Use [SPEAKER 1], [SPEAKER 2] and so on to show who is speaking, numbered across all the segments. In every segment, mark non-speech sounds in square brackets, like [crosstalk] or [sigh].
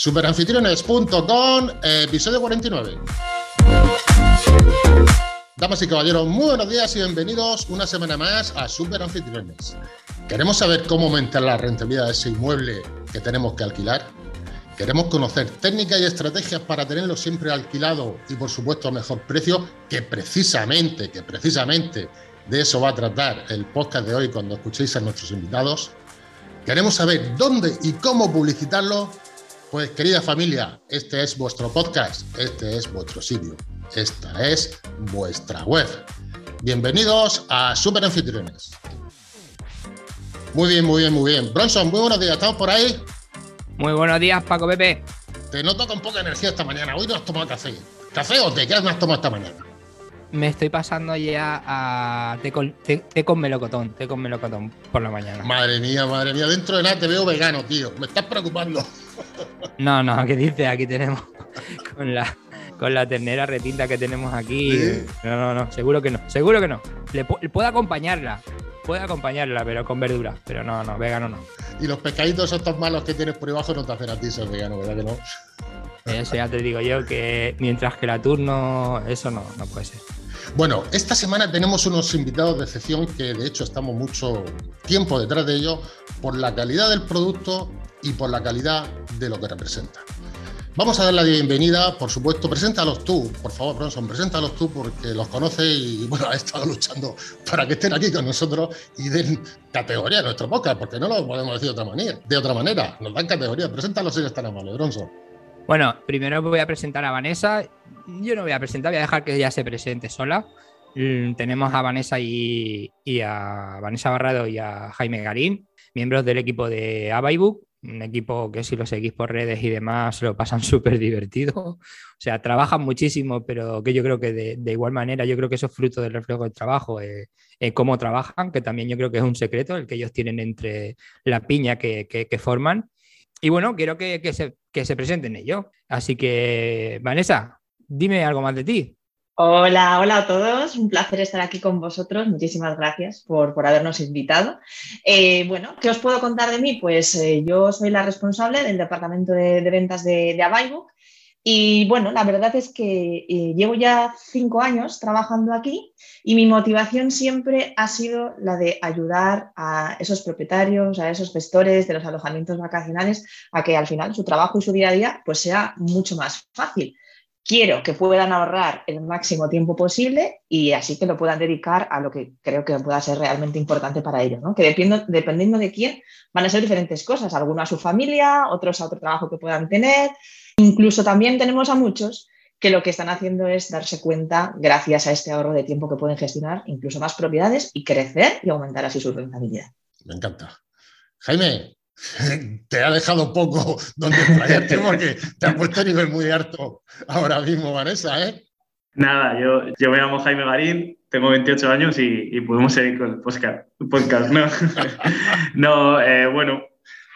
[SPEAKER 1] Superanfitriones.com, episodio 49. Damas y caballeros, muy buenos días y bienvenidos una semana más a Super Anfitriones. ¿Queremos saber cómo aumentar la rentabilidad de ese inmueble que tenemos que alquilar? Queremos conocer técnicas y estrategias para tenerlo siempre alquilado y por supuesto a mejor precio, que precisamente, que precisamente de eso va a tratar el podcast de hoy cuando escuchéis a nuestros invitados. Queremos saber dónde y cómo publicitarlo. Pues querida familia, este es vuestro podcast, este es vuestro sitio, esta es vuestra web. Bienvenidos a Super Anfitriones. Muy bien, muy bien, muy bien. Bronson, muy buenos días, ¿estamos por ahí?
[SPEAKER 2] Muy buenos días, Paco Pepe.
[SPEAKER 1] Te noto con poca energía esta mañana. Hoy no has tomado café. ¿Café o te qué has tomado esta mañana?
[SPEAKER 2] Me estoy pasando ya a té con, con, melocotón, té con melocotón por la mañana.
[SPEAKER 1] Madre mía, madre mía. Dentro de nada te veo vegano, tío. Me estás preocupando.
[SPEAKER 2] No, no, ¿qué dices? Aquí tenemos [laughs] con la, con la ternera retinta que tenemos aquí. No, no, no, seguro que no, seguro que no. Le, puedo acompañarla, puede acompañarla, pero con verdura. Pero no, no, vegano no.
[SPEAKER 1] Y los pescaditos estos malos que tienes por debajo no te hacen a ti ser vegano, ¿verdad que no?
[SPEAKER 2] Eso ya te digo yo, que mientras que la turno, eso no, no puede ser.
[SPEAKER 1] Bueno, esta semana tenemos unos invitados de excepción que de hecho estamos mucho tiempo detrás de ellos por la calidad del producto y por la calidad de lo que representa. Vamos a dar la bienvenida, por supuesto, preséntalos tú, por favor, Bronson, preséntalos tú porque los conoces y [laughs] bueno, ha estado luchando para que estén aquí con nosotros y den categoría a nuestro podcast, porque no lo podemos decir de otra manera, de otra manera, nos dan categoría, preséntalos si eres tan amable, Bronson.
[SPEAKER 2] Bueno, primero voy a presentar a Vanessa, yo no voy a presentar, voy a dejar que ella se presente sola. Mm, tenemos a Vanessa y, a Vanessa Barrado y a Jaime Garín, miembros del equipo de Abaibook un equipo que si lo seguís por redes y demás se lo pasan [laughs] súper divertido. O sea, trabajan muchísimo, pero que yo creo que de, igual manera, yo creo que eso es fruto del reflejo del trabajo, eh, eh, cómo trabajan, que también yo creo que es un secreto el que ellos tienen entre la piña que, que, forman. Y bueno, quiero que, que, se, que se presenten ellos. Así que, Vanessa, dime algo más de ti.
[SPEAKER 3] Hola, hola a todos. Un placer estar aquí con vosotros. Muchísimas gracias por, habernos invitado. Eh, bueno, ¿qué os puedo contar de mí? Pues eh, yo soy la responsable del departamento de, ventas de, de Y bueno, la verdad es que eh, llevo ya cinco años trabajando aquí y mi motivación siempre ha sido la de ayudar a esos propietarios, a esos gestores de los alojamientos vacacionales a que al final su trabajo y su día a día pues sea mucho más fácil quiero que puedan ahorrar el máximo tiempo posible y así que lo puedan dedicar a lo que creo que pueda ser realmente importante para ellos, ¿no? que dependiendo, de quién van a ser diferentes cosas, algunos a su familia, otros a otro trabajo que puedan tener, incluso también tenemos a muchos que lo que están haciendo es darse cuenta, gracias a este ahorro de tiempo que pueden gestionar, incluso más propiedades y crecer y aumentar así su rentabilidad.
[SPEAKER 1] Me encanta. Jaime, [laughs] te ha dejado poco donde explayarte [laughs] porque te ha puesto a nivel muy alto ahora mismo, Vanessa, ¿eh?
[SPEAKER 4] Nada, yo, yo me llamo Jaime Garín, tengo 28 años y, podemos seguir con el podcast, ¿no? [laughs] no, eh, bueno,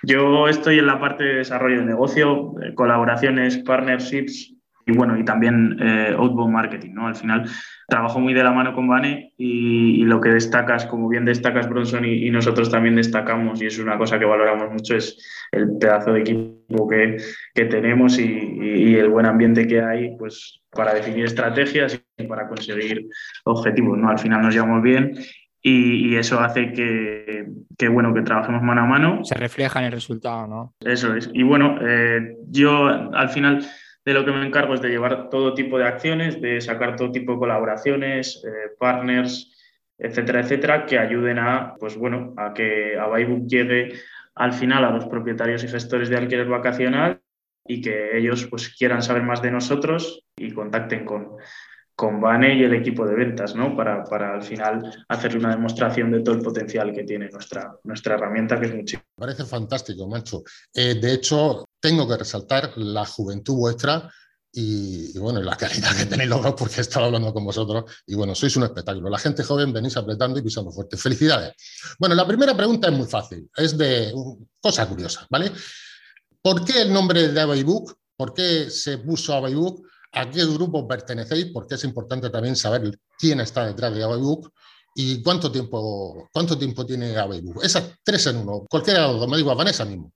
[SPEAKER 4] yo estoy en la parte de desarrollo de negocio, eh, colaboraciones, partnerships, y bueno, y también eh, outbound marketing, ¿no? Al final trabajo muy de la mano con Vane y, lo que destacas, como bien destacas Bronson y, nosotros también destacamos, y es una cosa que valoramos mucho, es el pedazo de equipo que, que tenemos y, el buen ambiente que hay, pues para definir estrategias y para conseguir objetivos, ¿no? Al final nos llevamos bien y, eso hace que, que, bueno, que trabajemos mano a mano.
[SPEAKER 2] Se refleja en el resultado, ¿no?
[SPEAKER 4] Eso es. Y bueno, eh, yo al final de lo que me encargo es de llevar todo tipo de acciones, de sacar todo tipo de colaboraciones, eh, partners, etcétera, etcétera, que ayuden a, pues bueno, a que a llegue al final a los propietarios y gestores de alquiler vacacional y que ellos pues quieran saber más de nosotros y contacten con, con Bane y el equipo de ventas, ¿no? Para, para, al final hacer una demostración de todo el potencial que tiene nuestra, nuestra herramienta, que es mucho.
[SPEAKER 1] Parece fantástico, macho. Eh, de hecho, tengo que resaltar la juventud vuestra y, bueno, la calidad que tenéis los porque he estado hablando con vosotros y bueno, sois un espectáculo. La gente joven venís apretando y pisando fuerte. Felicidades. Bueno, la primera pregunta es muy fácil, es de cosa curiosa, ¿vale? ¿Por qué el nombre de Abaybook? ¿Por qué se puso Abaybook? A qué grupo pertenecéis, porque es importante también saber quién está detrás de Abaybook y cuánto tiempo, cuánto tiempo tiene Abaybook. Esas tres en uno, cualquiera de los dos, me digo a Vanessa mismo.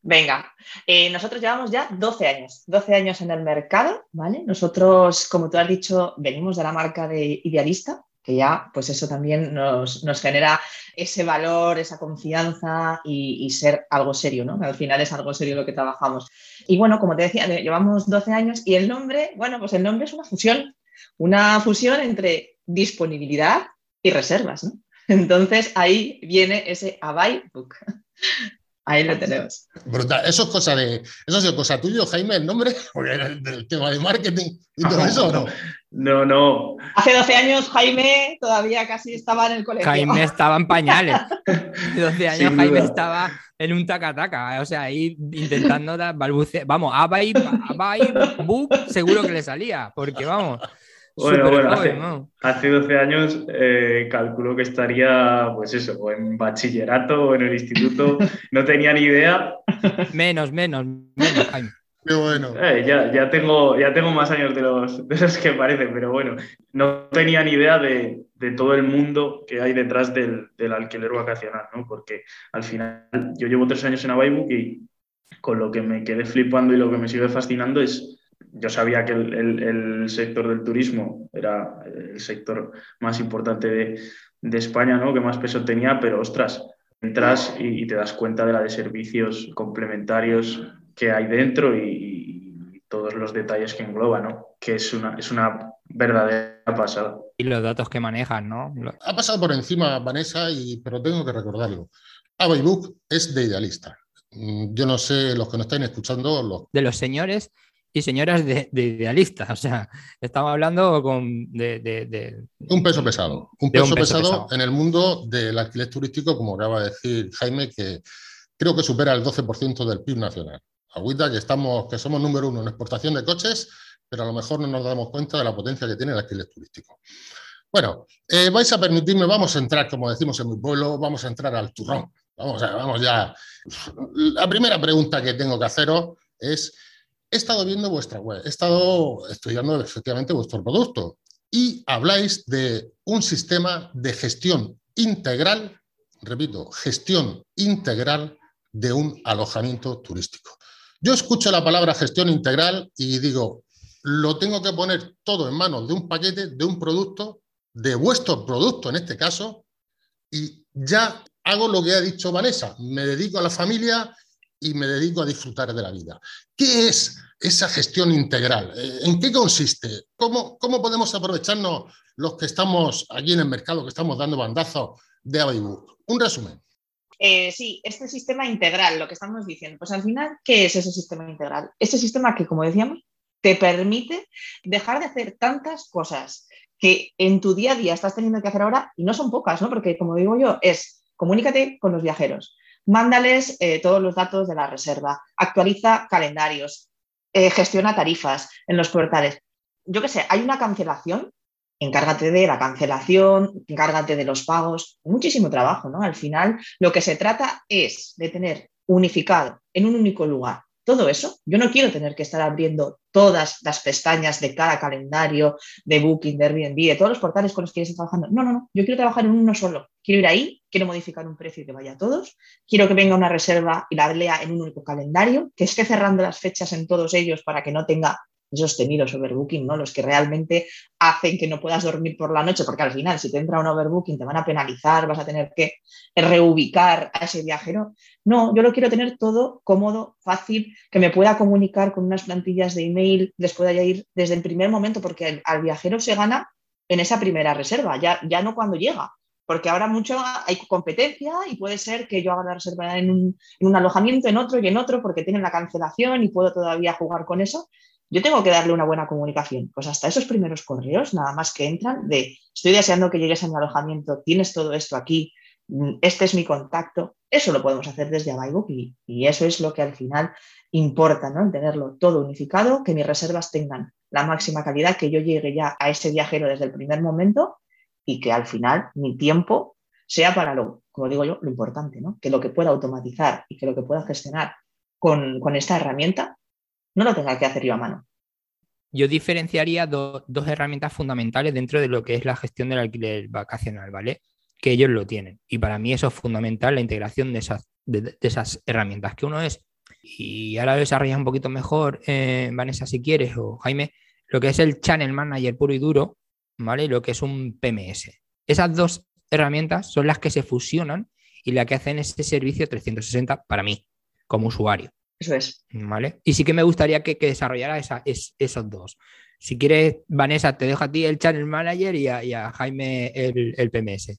[SPEAKER 3] Venga, eh, nosotros llevamos ya 12 años, 12 años en el mercado, ¿vale? Nosotros, como tú has dicho, venimos de la marca de Idealista, que ya, pues eso también nos, genera ese valor, esa confianza y, ser algo serio, ¿no? Al final es algo serio lo que trabajamos. Y bueno, como te decía, llevamos 12 años y el nombre, bueno, pues el nombre es una fusión, una fusión entre disponibilidad y reservas, ¿no? Entonces ahí viene ese Abai Book. [laughs] Ahí lo tenemos.
[SPEAKER 1] Brutal. Eso es cosa de. Eso ha sido cosa tuya, Jaime, el nombre, [laughs] porque era del tema de marketing y todo eso, ¿no?
[SPEAKER 4] No, no.
[SPEAKER 3] Hace 12 años Jaime todavía casi estaba en el colegio.
[SPEAKER 2] Jaime estaba en pañales. Hace 12 años Jaime estaba en un taca-taca. O sea, ahí intentando dar balbucear. Vamos, Abai, Abai, Book, seguro que le salía. Porque vamos.
[SPEAKER 4] Bueno, bueno, hace, 12 años eh, calculo que estaría, pues eso, o en bachillerato o en el instituto, no tenía ni idea.
[SPEAKER 2] Menos, menos, menos,
[SPEAKER 1] Jaime. Qué bueno.
[SPEAKER 4] Eh, ya, ya, tengo, ya tengo más años de los, de esos que parecen, pero bueno, no tenía ni idea de, de todo el mundo que hay detrás del, del, alquiler vacacional, ¿no? Porque al final yo llevo tres años en Avaibook y con lo que me quedé flipando y lo que me sigue fascinando es yo sabía que el, sector del turismo era el sector más importante de, España, ¿no? que más peso tenía, pero ostras, entras y, te das cuenta de la de servicios complementarios que hay dentro y, todos los detalles que engloba, ¿no? que es una, es una verdadera pasada.
[SPEAKER 2] Y los datos que manejan, ¿no?
[SPEAKER 1] Ha pasado por encima Vanessa, y, pero tengo que recordarlo. Abaybook es de idealista. Mm, yo no sé, los que nos están escuchando. Los...
[SPEAKER 2] De los señores y señoras de, idealistas. [laughs] O sea, estamos hablando con de,
[SPEAKER 1] un peso pesado. Un peso, pesado, en el mundo del alquiler turístico, como acaba de decir Jaime, que creo que supera el 12% del PIB nacional. Agüita que estamos, que somos número uno en exportación de coches, pero a lo mejor no nos damos cuenta de la potencia que tiene el alquiler turístico. Bueno, eh, vais a permitirme, vamos a entrar, como decimos en mi pueblo, vamos a entrar al turrón. Vamos, a, vamos ya. La primera pregunta que tengo que haceros es he estado viendo vuestra web, he estado estudiando efectivamente vuestro producto y habláis de un sistema de gestión integral, repito, gestión integral de un alojamiento turístico. Yo escucho la palabra gestión integral y digo, lo tengo que poner todo en manos de un paquete, de un producto, de vuestro producto en este caso, y ya hago lo que ha dicho Vanessa, me dedico a la familia y me dedico a disfrutar de la vida. ¿Qué es esa gestión integral? Eh, ¿En qué consiste? ¿Cómo, cómo podemos aprovecharnos los que estamos allí en el mercado, que estamos dando bandazos de Avibook? Un resumen.
[SPEAKER 3] Eh, sí, este sistema integral, lo que estamos diciendo, pues al final, ¿qué es ese sistema integral? Ese sistema que, como decíamos, te permite dejar de hacer tantas cosas que en tu día a día estás teniendo que hacer ahora, y no son pocas, ¿no? Porque como digo yo, es comunícate con los viajeros, mándales eh, todos los datos de la reserva, actualiza calendarios, eh, gestiona tarifas en los portales. Yo qué sé, hay una cancelación, encárgate de la cancelación, encárgate de los pagos, muchísimo trabajo, ¿no? Al final, lo que se trata es de tener unificado en un único lugar todo eso, yo no quiero tener que estar abriendo todas las pestañas de cada calendario, de Booking, de Airbnb, de todos los portales con los que estoy trabajando. No, no, no, yo quiero trabajar en uno solo. Quiero ir ahí, quiero modificar un precio y que vaya a todos. Quiero que venga una reserva y la lea en un único calendario, que esté cerrando las fechas en todos ellos para que no tenga esos temidos overbooking, ¿no? Los que realmente hacen que no puedas dormir por la noche, porque al final, si te entra un overbooking, te van a penalizar, vas a tener que reubicar a ese viajero. No, yo lo quiero tener todo cómodo, fácil, que me pueda comunicar con unas plantillas de email, les pueda ir desde el primer momento, porque al viajero se gana en esa primera reserva, ya, ya no cuando llega. Porque ahora mucho hay competencia y puede ser que yo haga la reserva en un, en un alojamiento, en otro y en otro, porque tienen la cancelación y puedo todavía jugar con eso yo tengo que darle una buena comunicación. Pues hasta esos primeros correos, nada más que entran de estoy deseando que llegues a mi alojamiento, tienes todo esto aquí, mm, este es mi contacto, eso lo podemos hacer desde Avaibook y, y eso es lo que al final importa, ¿no? Tenerlo todo unificado, que mis reservas tengan la máxima calidad, que yo llegue ya a ese viajero desde el primer momento y que al final mi tiempo sea para lo, como digo yo, lo importante, ¿no? Que lo que pueda automatizar y que lo que pueda gestionar con, con esta herramienta no lo tenga que hacer yo a mano.
[SPEAKER 2] Yo diferenciaría dos herramientas fundamentales dentro de lo que es la gestión del alquiler vacacional, ¿vale? Que ellos lo tienen. Y para mí eso es fundamental, la integración de esas, herramientas. Que uno es y ahora lo desarrollas un poquito mejor, eh, Vanessa, si quieres, o Jaime, lo que es el Channel Manager puro y duro, ¿vale? Y lo que es un PMS. Esas dos herramientas son las que se fusionan y las que hacen este servicio 360 para mí, como usuario.
[SPEAKER 3] Eso es.
[SPEAKER 2] ¿Vale? Y sí que me gustaría que, desarrollara esa, esos dos. Si quieres, Vanessa, te dejo a ti el Channel Manager y a, Jaime el, el PMS.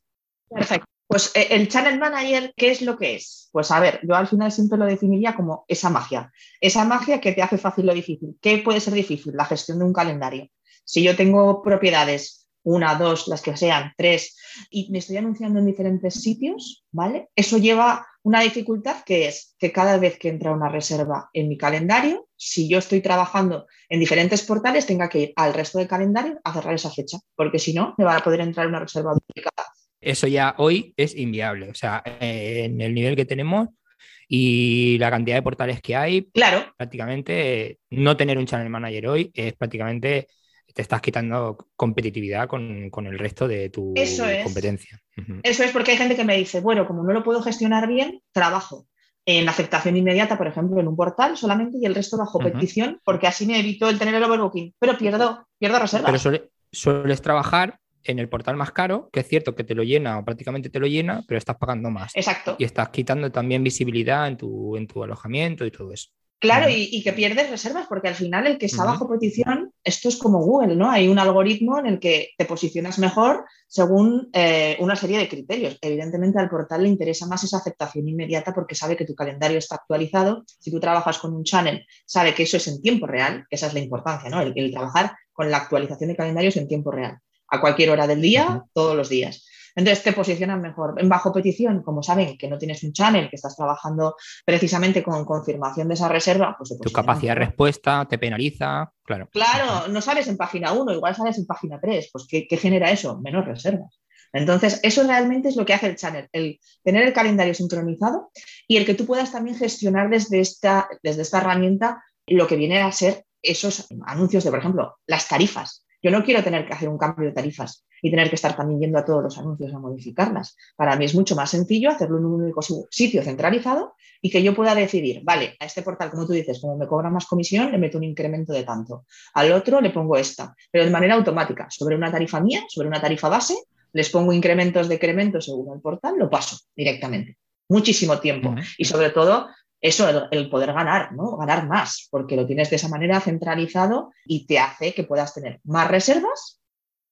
[SPEAKER 3] Perfecto. Pues eh, el Channel Manager, ¿qué es lo que es? Pues a ver, yo al final siempre lo definiría como esa magia. Esa magia que te hace fácil lo difícil. ¿Qué puede ser difícil? La gestión de un calendario. Si yo tengo propiedades, una, dos, las que sean, tres, y me estoy anunciando en diferentes sitios, ¿vale? Eso lleva una dificultad que es que cada vez que entra una reserva en mi calendario, si yo estoy trabajando en diferentes portales, tenga que ir al resto del calendario a cerrar esa fecha, porque si no, me va a poder entrar una reserva duplicada
[SPEAKER 2] eso ya hoy es inviable. O sea, en el nivel que tenemos y la cantidad de portales que hay,
[SPEAKER 3] claro.
[SPEAKER 2] prácticamente no tener un channel manager hoy es prácticamente te estás quitando competitividad con, el resto de tu competencia.
[SPEAKER 3] Eso es porque hay gente que me dice, bueno, como no lo puedo gestionar bien, trabajo en aceptación inmediata, por ejemplo, en un portal solamente y el resto bajo petición, porque así me evito el tener el overbooking, pero pierdo, pierdo reservas.
[SPEAKER 2] Pero sueles trabajar en el portal más caro, que es cierto que te lo llena o prácticamente te lo llena, pero estás pagando más.
[SPEAKER 3] Exacto.
[SPEAKER 2] Y estás quitando también visibilidad en tu, en tu alojamiento y todo eso.
[SPEAKER 3] Claro, y, que pierdes reservas, porque al final el que está bajo petición, esto es como Google, ¿no? Hay un algoritmo en el que te posicionas mejor según eh, una serie de criterios. Evidentemente al portal le interesa más esa aceptación inmediata porque sabe que tu calendario está actualizado. Si tú trabajas con un channel, sabe que eso es en tiempo real, esa es la importancia, ¿no? el trabajar con la actualización de calendarios en tiempo real a cualquier hora del día, todos los días. Entonces te posicionan mejor. En bajo petición, como saben que no tienes un channel, que estás trabajando precisamente con confirmación de esa reserva, pues
[SPEAKER 2] tu capacidad de respuesta te penaliza, claro.
[SPEAKER 3] Claro, no sales en página 1, igual sales en página 3. Pues ¿qué, genera eso? Menos reservas. Entonces, eso realmente es lo que hace el channel, el tener el calendario sincronizado y el que tú puedas también gestionar desde esta, desde esta herramienta lo que viene a ser esos anuncios de, por ejemplo, las tarifas. Yo no quiero tener que hacer un cambio de tarifas y tener que estar también yendo a todos los anuncios a modificarlas. Para mí es mucho más sencillo hacerlo en un único sitio centralizado y que yo pueda decidir, vale, a este portal, como tú dices, como me cobra más comisión, le meto un incremento de tanto. Al otro le pongo esta, pero de manera automática, sobre una tarifa mía, sobre una tarifa base, les pongo incrementos, decrementos según el portal, lo paso directamente. Muchísimo tiempo. Y sobre todo, eso, el, poder ganar, ¿no? Ganar más, porque lo tienes de esa manera centralizado y te hace que puedas tener más reservas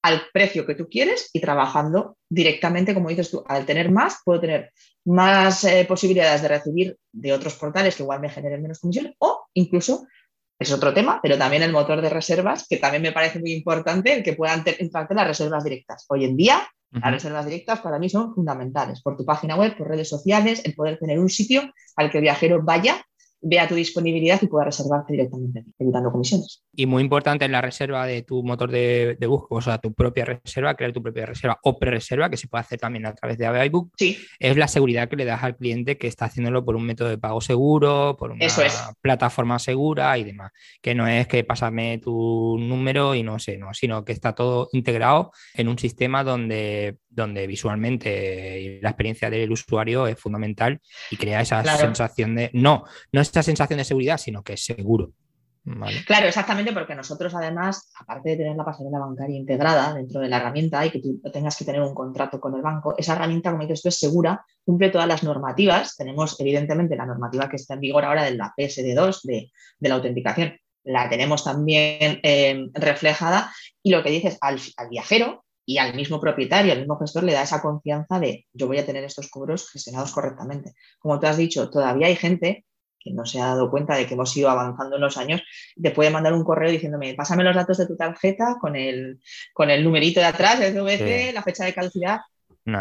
[SPEAKER 3] al precio que tú quieres y trabajando directamente, como dices tú, al tener más, puedo tener más eh, posibilidades de recibir de otros portales que igual me generen menos comisión o incluso, es otro tema, pero también el motor de reservas, que también me parece muy importante, el que puedan entrarte las reservas directas. Hoy en día las reservas directas para mí son fundamentales, por tu página web, por redes sociales, el poder tener un sitio al que el viajero vaya vea tu disponibilidad y pueda reservarte directamente, evitando comisiones.
[SPEAKER 2] Y muy importante en la reserva de tu motor de, de o sea, tu propia reserva, crear tu propia reserva o pre-reserva, que se puede hacer también a través de iBook,
[SPEAKER 3] sí.
[SPEAKER 2] es la seguridad que le das al cliente que está haciéndolo por un método de pago seguro, por una plataforma segura y demás. Que no es que pásame tu número y no sé, no, sino que está todo integrado en un sistema donde donde visualmente la experiencia del usuario es fundamental y crea esa sensación de, no, no esa sensación de seguridad, sino que es seguro.
[SPEAKER 3] Claro, exactamente, porque nosotros además, aparte de tener la pasarela bancaria integrada dentro de la herramienta y que tú tengas que tener un contrato con el banco, esa herramienta, como dices tú, es segura, cumple todas las normativas. Tenemos evidentemente la normativa que está en vigor ahora de la PSD2, de, la autenticación, la tenemos también eh, reflejada y lo que dices al, al viajero y al mismo propietario, al mismo gestor, le da esa confianza de yo voy a tener estos cobros gestionados correctamente. Como tú has dicho, todavía hay gente que no se ha dado cuenta de que hemos ido avanzando en los años, te puede mandar un correo diciéndome, pásame los datos de tu tarjeta con el, con el numerito de atrás, el VC, la fecha de caducidad.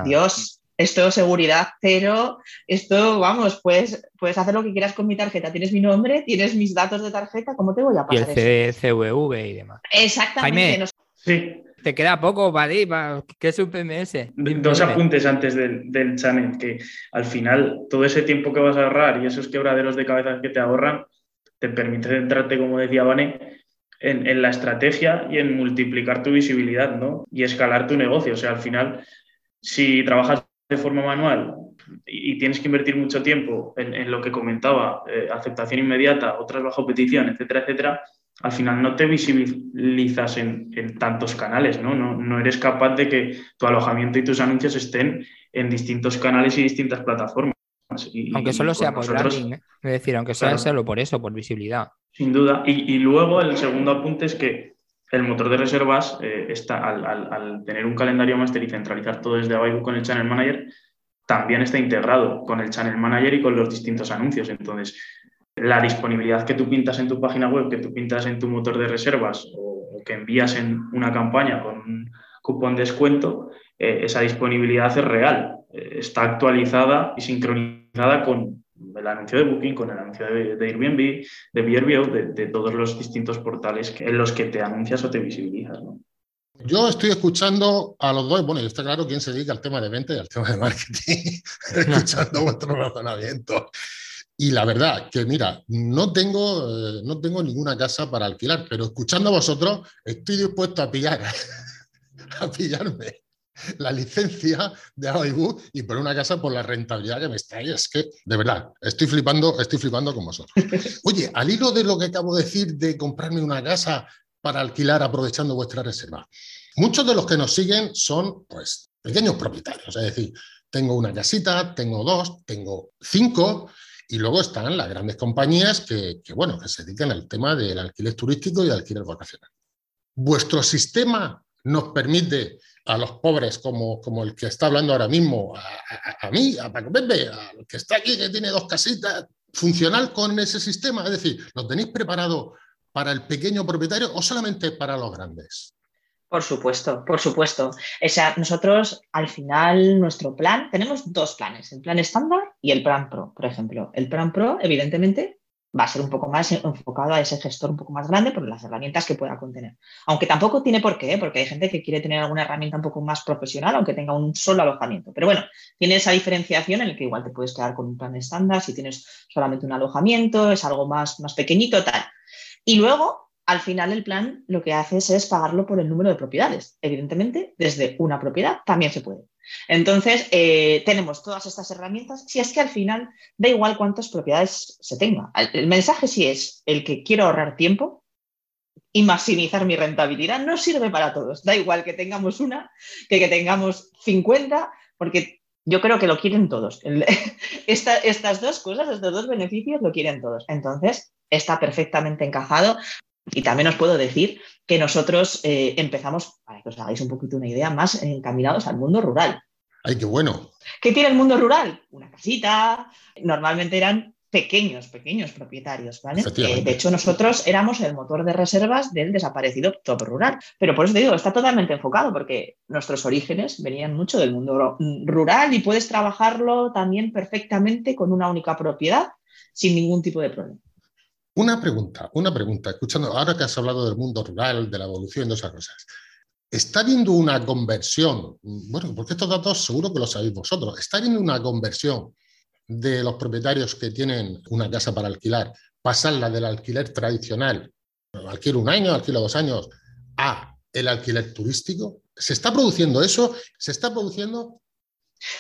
[SPEAKER 3] Dios, esto es seguridad pero esto, vamos, puedes, puedes hacer lo que quieras con mi tarjeta. Tienes mi nombre, tienes mis datos de tarjeta, ¿cómo te voy a pasar?
[SPEAKER 2] Y el CVV y demás.
[SPEAKER 3] Exactamente.
[SPEAKER 4] Sí,
[SPEAKER 2] te queda poco, Paddy, ¿qué es un PMS?
[SPEAKER 4] Dos apuntes antes del, del, channel, que al final todo ese tiempo que vas a ahorrar y esos quebraderos de cabeza que te ahorran, te permite centrarte, como decía Vane, en, en, la estrategia y en multiplicar tu visibilidad, ¿no? Y escalar tu negocio. O sea, al final, si trabajas de forma manual y, tienes que invertir mucho tiempo en, lo que comentaba, eh, aceptación inmediata, otras bajo petición, etcétera, etcétera, al final no te visibilizas en, tantos canales, ¿no? ¿no? ¿no? eres capaz de que tu alojamiento y tus anuncios estén en distintos canales y distintas plataformas.
[SPEAKER 2] aunque solo sea por branding, ¿eh? es decir, aunque sea solo por eso, por visibilidad.
[SPEAKER 4] Sin duda. Y, luego el segundo apunte es que el motor de reservas eh, está al, tener un calendario master y centralizar todo desde abajo con el Channel Manager, también está integrado con el Channel Manager y con los distintos anuncios. Entonces, la disponibilidad que tú pintas en tu página web, que tú pintas en tu motor de reservas o, que envías en una campaña con un cupón de descuento, eh, esa disponibilidad es real, eh, está actualizada y sincronizada con el anuncio de Booking, con el anuncio de, Airbnb, de VRBO, de, todos los distintos portales en los que te anuncias o te visibilizas.
[SPEAKER 1] Yo estoy escuchando a los dos, bueno, está claro quién se dedica al tema de venta y al tema de marketing, [laughs] escuchando vuestro razonamiento. Y la verdad que, mira, no tengo, eh, no tengo ninguna casa para alquilar, pero escuchando a vosotros, estoy dispuesto a pillar, [laughs] a pillarme la licencia de Hollywood y por una casa por la rentabilidad que me está ahí. Es que, de verdad, estoy flipando, estoy flipando con vosotros. [laughs] Oye, al hilo de lo que acabo de decir de comprarme una casa para alquilar aprovechando vuestra reserva, muchos de los que nos siguen son, pues, pequeños propietarios. Es decir, tengo una casita, tengo dos, tengo cinco y luego están las grandes compañías que, bueno, que se dedican al tema del alquiler turístico y alquiler vacacional. ¿Vuestro sistema nos permite a los pobres como, como el que está hablando ahora mismo, a, mí, a Paco Pepe, al que está aquí, que tiene dos casitas, funcional con ese sistema? Es decir, ¿lo tenéis preparado para el pequeño propietario o solamente para los grandes?
[SPEAKER 3] Por supuesto, por supuesto. O sea, nosotros al final, nuestro plan, tenemos dos planes, el plan estándar y el plan pro, por ejemplo. El plan pro, evidentemente, va a ser un poco más enfocado a ese gestor un poco más grande por las herramientas que pueda contener. Aunque tampoco tiene por qué, porque hay gente que quiere tener alguna herramienta un poco más profesional, aunque tenga un solo alojamiento. Pero bueno, tiene esa diferenciación en el que igual te puedes quedar con un plan estándar si tienes solamente un alojamiento, es algo más, más pequeñito, tal. Y luego al final el plan lo que haces es pagarlo por el número de propiedades. Evidentemente, desde una propiedad también se puede. Entonces, eh, tenemos todas estas herramientas. Si es que al final da igual cuántas propiedades se tenga. El mensaje sí es el que quiero ahorrar tiempo y maximizar mi rentabilidad. No sirve para todos. Da igual que tengamos una, que, que tengamos 50, porque yo creo que lo quieren todos. [laughs] estas dos cosas, estos dos beneficios, lo quieren todos. Entonces, está perfectamente encajado. Y también os puedo decir que nosotros eh, empezamos, para que os hagáis un poquito una idea, más encaminados al mundo rural.
[SPEAKER 1] ¡Ay, qué bueno!
[SPEAKER 3] ¿Qué tiene el mundo rural? Una casita, normalmente eran pequeños, pequeños propietarios, ¿vale? Eh, de hecho, nosotros éramos el motor de reservas del desaparecido Top Rural. Pero por eso te digo, está totalmente enfocado porque nuestros orígenes venían mucho del mundo rural y puedes trabajarlo también perfectamente con una única propiedad sin ningún tipo de problema.
[SPEAKER 1] Una pregunta, una pregunta, escuchando, ahora que has hablado del mundo rural, de la evolución de esas cosas, ¿está habiendo una conversión? Bueno, porque estos datos seguro que lo sabéis vosotros, ¿está habiendo una conversión de los propietarios que tienen una casa para alquilar, pasarla del alquiler tradicional, alquiler un año, alquiler dos años, a el alquiler turístico? ¿Se está produciendo eso? ¿Se está produciendo?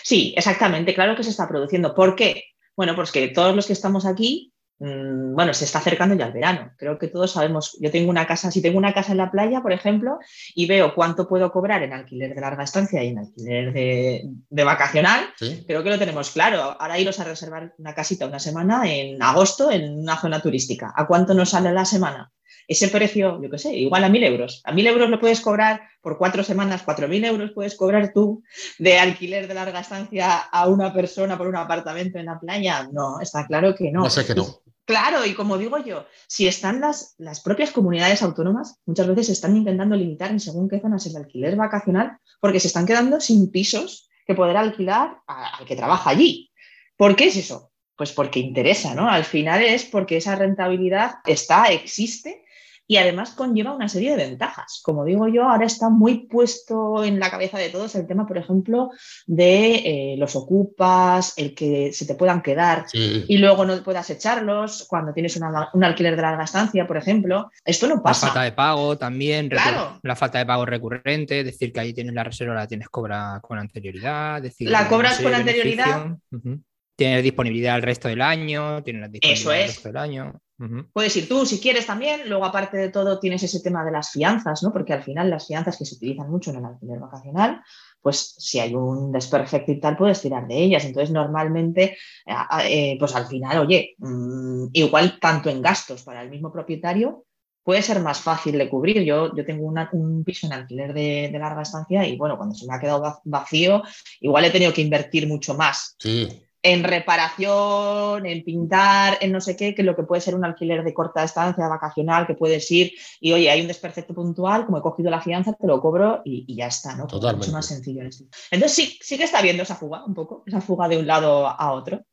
[SPEAKER 3] Sí, exactamente, claro que se está produciendo. ¿Por qué? Bueno, pues que todos los que estamos aquí bueno, se está acercando ya el verano. Creo que todos sabemos, yo tengo una casa, si tengo una casa en la playa, por ejemplo, y veo cuánto puedo cobrar en alquiler de larga estancia y en alquiler de, vacacional, creo que lo tenemos claro. Ahora iros a reservar una casita una semana en agosto en una zona turística. ¿A cuánto nos sale la semana? Ese precio, yo qué sé, igual a mil euros. A mil euros lo puedes cobrar por cuatro semanas, cuatro mil euros puedes cobrar tú de alquiler de larga estancia a una persona por un apartamento en la playa. No, está claro que no.
[SPEAKER 1] No sé que no.
[SPEAKER 3] Claro, y como digo yo, si están las, las propias comunidades autónomas, muchas veces están intentando limitar en según qué zonas el alquiler vacacional, porque se están quedando sin pisos que poder alquilar al que trabaja allí. ¿Por qué es eso? Pues porque interesa, ¿no? Al final es porque esa rentabilidad está, existe y además conlleva una serie de ventajas. Como digo yo, ahora está muy puesto en la cabeza de todos el tema, por ejemplo, de eh, los ocupas, el que se te puedan quedar y luego no puedas echarlos cuando tienes un alquiler de larga estancia, por ejemplo. Esto no pasa.
[SPEAKER 2] La falta de pago también, la falta de pago recurrente, decir que ahí tienes la reserva, la tienes cobra con anterioridad. Decir,
[SPEAKER 3] la cobras con anterioridad.
[SPEAKER 2] Tienes disponibilidad el resto del año, tienes disponibilidad el resto del año.
[SPEAKER 3] Puedes ir tú si quieres también. Luego, aparte de todo, tienes ese tema de las fianzas, ¿no? Porque al final las fianzas que se utilizan mucho en el alquiler vacacional, pues si hay un desperfecto y tal, puedes tirar de ellas. Entonces, normalmente, eh, eh, pues al final, oye, mm, igual tanto en gastos para el mismo propietario, puede ser más fácil de cubrir. Yo, yo tengo un piso en alquiler de, de, larga estancia y bueno, cuando se me ha quedado vacío, igual he tenido que invertir mucho más.
[SPEAKER 1] Sí
[SPEAKER 3] en reparación, en pintar, en no sé qué, que lo que puede ser un alquiler de corta estancia vacacional, que puedes ir y, oye, hay un desperfecto puntual, como he cogido la fianza, te lo cobro y, ya está, ¿no?
[SPEAKER 1] Totalmente.
[SPEAKER 3] Mucho más sencillo. Entonces sí, sí que está viendo esa fuga un poco, esa fuga de un lado a otro.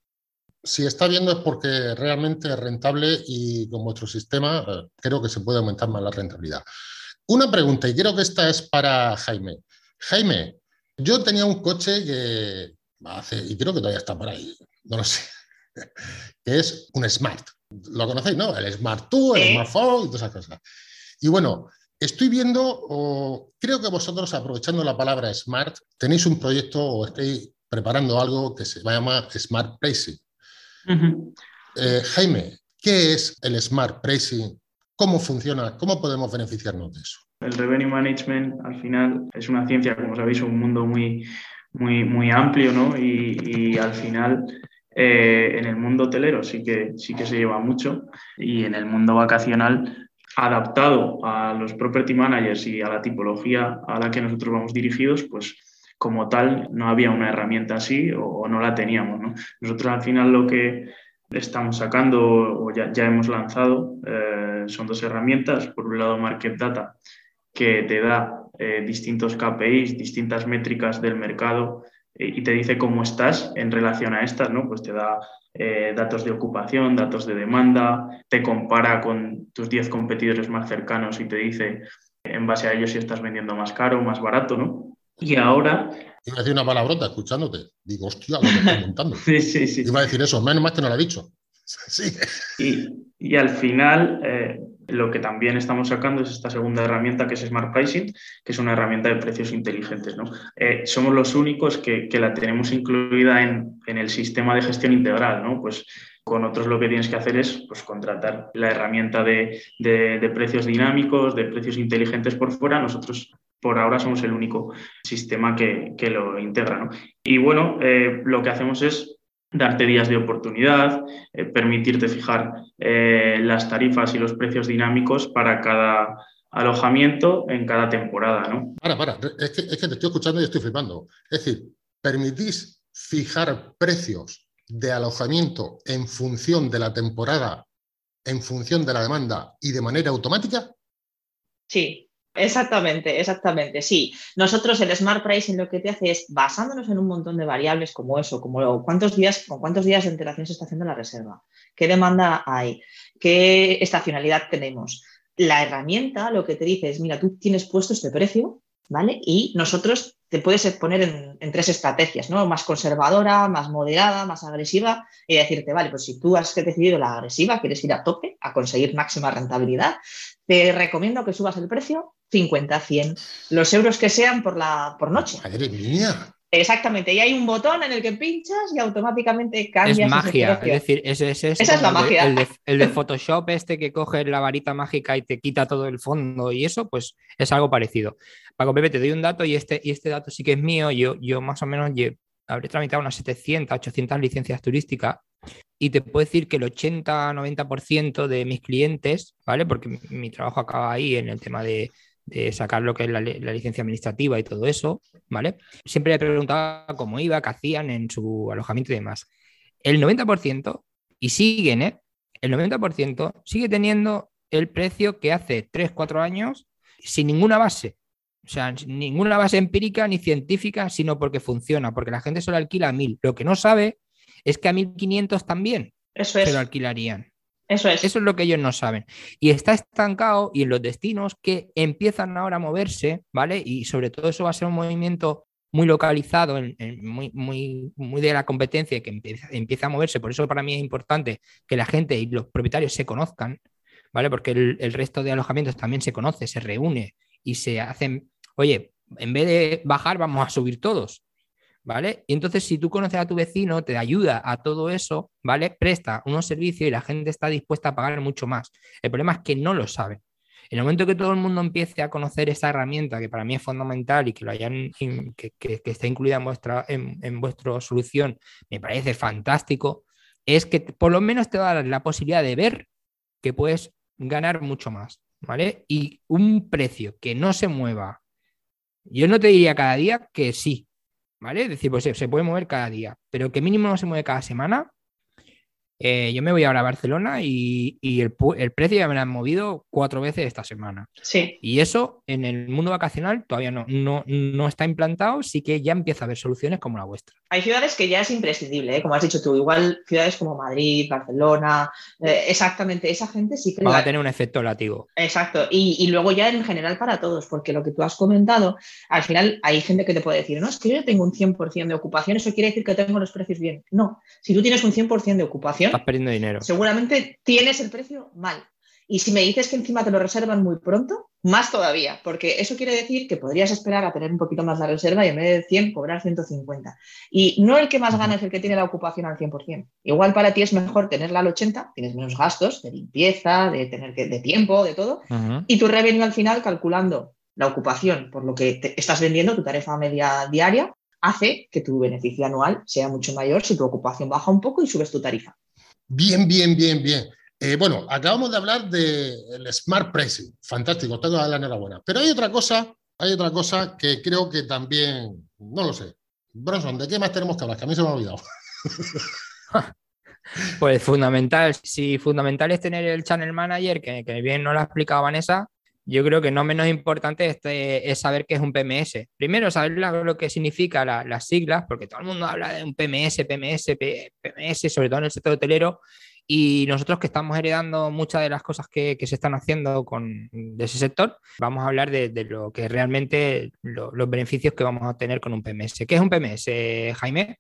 [SPEAKER 1] Si está viendo es porque realmente es rentable y con vuestro sistema eh, creo que se puede aumentar más la rentabilidad. Una pregunta, y creo que esta es para Jaime. Jaime, yo tenía un coche que, y creo que todavía está por ahí, no lo sé, [laughs] que es un Smart. ¿Lo conocéis, no? El Smart 2, el Smartphone y todas esas cosas. Y bueno, estoy viendo, o creo que vosotros, aprovechando la palabra Smart, tenéis un proyecto o estáis preparando algo que se llama Smart Pricing. Eh, Jaime, ¿qué es el Smart Pricing? ¿Cómo funciona? ¿Cómo podemos beneficiarnos de eso?
[SPEAKER 4] El revenue management al final es una ciencia, como sabéis, un mundo muy, muy, muy amplio, ¿no? Y, al final eh, en el mundo hotelero sí que, sí que se lleva mucho y en el mundo vacacional adaptado a los property managers y a la tipología a la que nosotros vamos dirigidos, pues como tal no había una herramienta así o, no la teníamos. ¿no? Nosotros al final lo que estamos sacando o ya, ya hemos lanzado eh, son dos herramientas. Por un lado, Market Data, que te da eh, distintos KPIs, distintas métricas del mercado eh, y te dice cómo estás en relación a estas, ¿no? Pues te da eh, datos de ocupación, datos de demanda, te compara con tus 10 competidores más cercanos y te dice en base a ellos si estás vendiendo más caro o más barato, ¿no? Y ahora...
[SPEAKER 1] Iba a decir una palabrota escuchándote. Digo, hostia, lo que [laughs] estoy montando.
[SPEAKER 4] sí, sí, sí.
[SPEAKER 1] Iba a decir eso, menos mal que no lo ha dicho. [laughs]
[SPEAKER 4] Y, y al final, lo que también estamos sacando es esta segunda herramienta que es Smart Pricing, que es una herramienta de precios inteligentes. ¿no? Eh, somos los únicos que, la tenemos incluida en, el sistema de gestión integral. ¿no? Pues con otros lo que tienes que hacer es pues, contratar la herramienta de, precios dinámicos, de precios inteligentes por fuera. Nosotros por ahora somos el único sistema que, lo integra. Y bueno, eh, lo que hacemos es darte días de oportunidad, eh, permitirte fijar eh, las tarifas y los precios dinámicos para cada alojamiento en cada temporada, ¿no?
[SPEAKER 1] Para, para, es que, es que te estoy escuchando y estoy flipando. Es decir, ¿permitís fijar precios de alojamiento en función de la temporada, en función de la demanda y de manera automática?
[SPEAKER 3] Sí, Exactamente, exactamente, sí. Nosotros el Smart Pricing lo que te hace es, basándonos en un montón de variables como eso, como cuántos días, con cuántos días de antelación se está haciendo la reserva, qué demanda hay, qué estacionalidad tenemos. La herramienta lo que te dice es, mira, tú tienes puesto este precio, ¿vale? Y nosotros te puedes poner en, tres estrategias, ¿no? Más conservadora, más moderada, más agresiva, y decirte, vale, pues si tú has decidido la agresiva, quieres ir a tope, a conseguir máxima rentabilidad, te recomiendo que subas el precio 50, 100, los euros que sean por, la, por noche.
[SPEAKER 1] Madre mía.
[SPEAKER 3] Exactamente, y hay un botón en el que pinchas y automáticamente cambias.
[SPEAKER 2] Es magia, es decir, ese,
[SPEAKER 3] esa es la magia.
[SPEAKER 2] El de, [laughs] Photoshop, este que coge la varita mágica y te quita todo el fondo y eso, pues es algo parecido. Paco Pepe, te doy un dato y este, y este dato sí que es mío. Yo, yo más o menos habré tramitado unas 700, 800 licencias turísticas y te puedo decir que el 80-90% de mis clientes, ¿vale? Porque mi trabajo acaba ahí en el tema de, de sacar lo que es la, licencia administrativa y todo eso, ¿vale? Siempre le preguntaba cómo iba, qué hacían en su alojamiento y demás. El 90%, y siguen, ¿eh? El 90% sigue teniendo el precio que hace 3, 4 años sin ninguna base. O sea, ninguna base empírica ni científica, sino porque funciona, porque la gente solo alquila a 1000. Lo que no sabe es que a 1500 también
[SPEAKER 3] Eso
[SPEAKER 2] se lo alquilarían.
[SPEAKER 3] Eso es.
[SPEAKER 2] Eso es lo que ellos no saben. Y está estancado y en los destinos que empiezan ahora a moverse, ¿vale? Y sobre todo eso va a ser un movimiento muy localizado, muy, muy, muy, de la competencia que empieza, a moverse. Por eso para mí es importante que la gente y los propietarios se conozcan, ¿vale? Porque el resto de alojamientos también se conoce, se reúne y se hacen, oye, en vez de bajar, vamos a subir todos. ¿Vale? Y entonces, si tú conoces a tu vecino, te ayuda a todo eso, ¿vale? Presta unos servicios y la gente está dispuesta a pagar mucho más. El problema es que no lo saben. En el momento que todo el mundo empiece a conocer esa herramienta, que para mí es fundamental y que lo hayan que, que, esté incluida en vuestra, en, vuestra solución, me parece fanástico, es que por lo menos te va a dar la posibilidad de ver que puedes ganar mucho más, ¿vale? Y un precio que no se mueva. Yo no te diría cada día que sí, ¿vale? Es decir, pues se, puede mover cada día, pero que mínimo no se mueve cada semana, eh, yo me voy ahora a Barcelona y, el, precio ya me lo han movido cuatro veces esta semana.
[SPEAKER 3] Sí.
[SPEAKER 2] Y eso en el mundo vacacional todavía no, no, no, está implantado, sí que ya empieza a haber soluciones como la vuestra.
[SPEAKER 3] Hay ciudades que ya es imprescindible, ¿eh? como has dicho tú, igual ciudades como Madrid, Barcelona, eh, exactamente, esa gente sí que...
[SPEAKER 2] Va a tener un efecto lativo.
[SPEAKER 3] Exacto, y, y, luego ya en general para todos, porque lo que tú has comentado, al final hay gente que te puede decir, no, es que yo tengo un 100% de ocupación, eso quiere decir que tengo los precios bien. No, si tú tienes un 100% de ocupación
[SPEAKER 2] Estás perdiendo dinero.
[SPEAKER 3] Seguramente tienes el precio mal. Y si me dices que encima te lo reservan muy pronto, más todavía, porque eso quiere decir que podrías esperar a tener un poquito más la reserva y en vez de 100 cobrar 150. Y no el que más gana es el que tiene la ocupación al 100%. Igual para ti es mejor tenerla al 80, tienes menos gastos de limpieza, de tener que de tiempo, de todo, y tu revenue al final calculando la ocupación por lo que te estás vendiendo, tu tarifa media diaria, hace que tu beneficio anual sea mucho mayor si tu ocupación baja un poco y subes tu tarifa.
[SPEAKER 1] Bien, bien, bien, bien. Eh, bueno, acabamos de hablar del Smart Pricing. Fantástico, que dar la enhorabuena. Pero hay otra cosa, hay otra cosa que creo que también, no lo sé. Bronson, ¿de qué más tenemos que hablar? Que a mí se me ha olvidado. [laughs]
[SPEAKER 2] Pues fundamental, si fundamental es tener el channel manager, que, que bien nos lo ha explicado Vanessa, yo creo que no menos importante este, es saber qué es un PMS. Primero, saber lo que significa las siglas, porque todo el mundo habla de un PMS, PMS, PMS, sobre todo en el sector hotelero, y nosotros que estamos heredando muchas de las cosas que, se están haciendo con, de ese sector, vamos a hablar de, lo que realmente los beneficios que vamos a tener con un PMS. ¿Qué es un PMS, Jaime?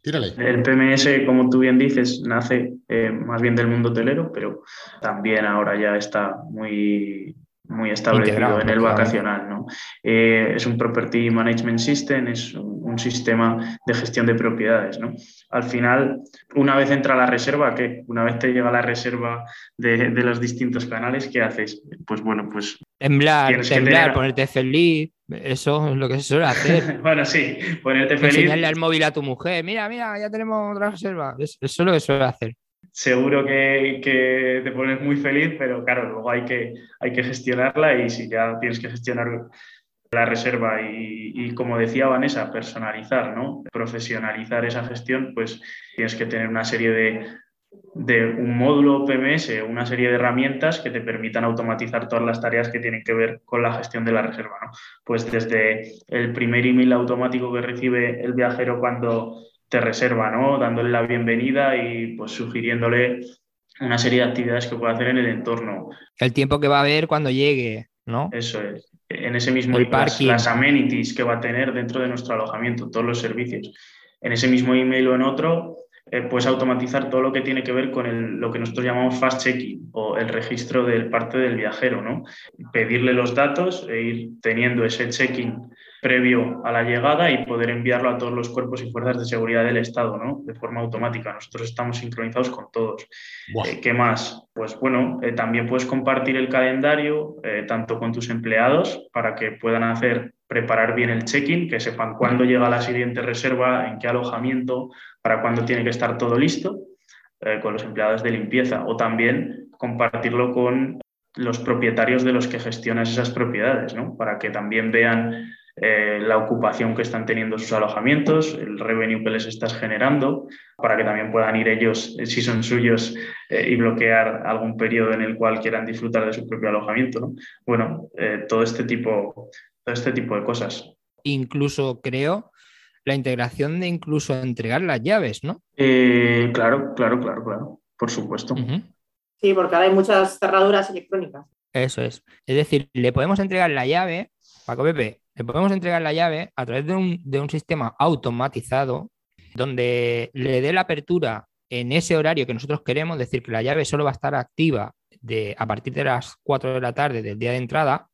[SPEAKER 1] Tírale.
[SPEAKER 4] El PMS, como tú bien dices, nace eh, más bien del mundo hotelero, pero también ahora ya está muy muy establecido en el vacacional. ¿no? Eh, es un Property Management System, es un, sistema de gestión de propiedades. ¿no? Al final, una vez entra la reserva, ¿qué? Una vez te llega la reserva de, los distintos canales, ¿qué haces? Pues bueno, pues...
[SPEAKER 2] Temblar, temblar ponerte feliz, eso es lo que se suele hacer. [laughs]
[SPEAKER 4] bueno, sí, ponerte feliz.
[SPEAKER 2] Enseñarle al móvil a tu mujer, mira, mira, ya tenemos otra reserva. Eso es lo que suele hacer
[SPEAKER 4] seguro que, te pones muy feliz, pero claro, luego hay que, hay que gestionarla y si ya tienes que gestionar la reserva y, como decía Vanessa, personalizar, ¿no? profesionalizar esa gestión, pues tienes que tener una serie de, de un módulo PMS, una serie de herramientas que te permitan automatizar todas las tareas que tienen que ver con la gestión de la reserva. ¿no? Pues desde el primer email automático que recibe el viajero cuando te reserva, ¿no? Dándole la bienvenida y pues sugiriéndole una serie de actividades que puede hacer en el entorno.
[SPEAKER 2] El tiempo que va a haber cuando llegue, ¿no?
[SPEAKER 4] Eso es. En ese mismo email, las, amenities que va a tener dentro de nuestro alojamiento, todos los servicios. En ese mismo email o en otro, eh, puedes automatizar todo lo que tiene que ver con lo que nosotros llamamos fast checking o el registro del parte del viajero, ¿no? Pedirle los datos e ir teniendo ese checking previo a la llegada y poder enviarlo a todos los cuerpos y fuerzas de seguridad del Estado, ¿no? De forma automática. Nosotros estamos sincronizados con todos. Eh, ¿Qué más? Pues bueno, eh, también puedes compartir el calendario eh, tanto con tus empleados para que puedan hacer, preparar bien el check-in, que sepan cuándo llega la siguiente reserva, en qué alojamiento, para cuándo tiene que estar todo listo, con los empleados de limpieza. O también compartirlo con los propietarios de los que gestionas esas propiedades, ¿no? Para que también vean eh, la ocupación que están teniendo sus alojamientos, el revenue que les estás generando, para que también puedan ir ellos, eh, si son suyos, eh, y bloquear algún periodo en el cual quieran disfrutar de su propio alojamiento. Bueno, todo, este tipo, todo este tipo de cosas.
[SPEAKER 2] Incluso creo la integración de incluso entregar las llaves, ¿no?
[SPEAKER 4] claro, claro, claro, claro, por supuesto.
[SPEAKER 5] Sí, porque ahora hay muchas cerraduras electrónicas.
[SPEAKER 2] Eso es. Es decir, le podemos entregar la llave, Paco Pepe, le podemos entregar la llave a través de un, de un sistema automatizado donde le dé la apertura en ese horario que nosotros queremos, es decir, que la llave solo va a estar activa de, a partir de las 4 de la tarde del día de entrada,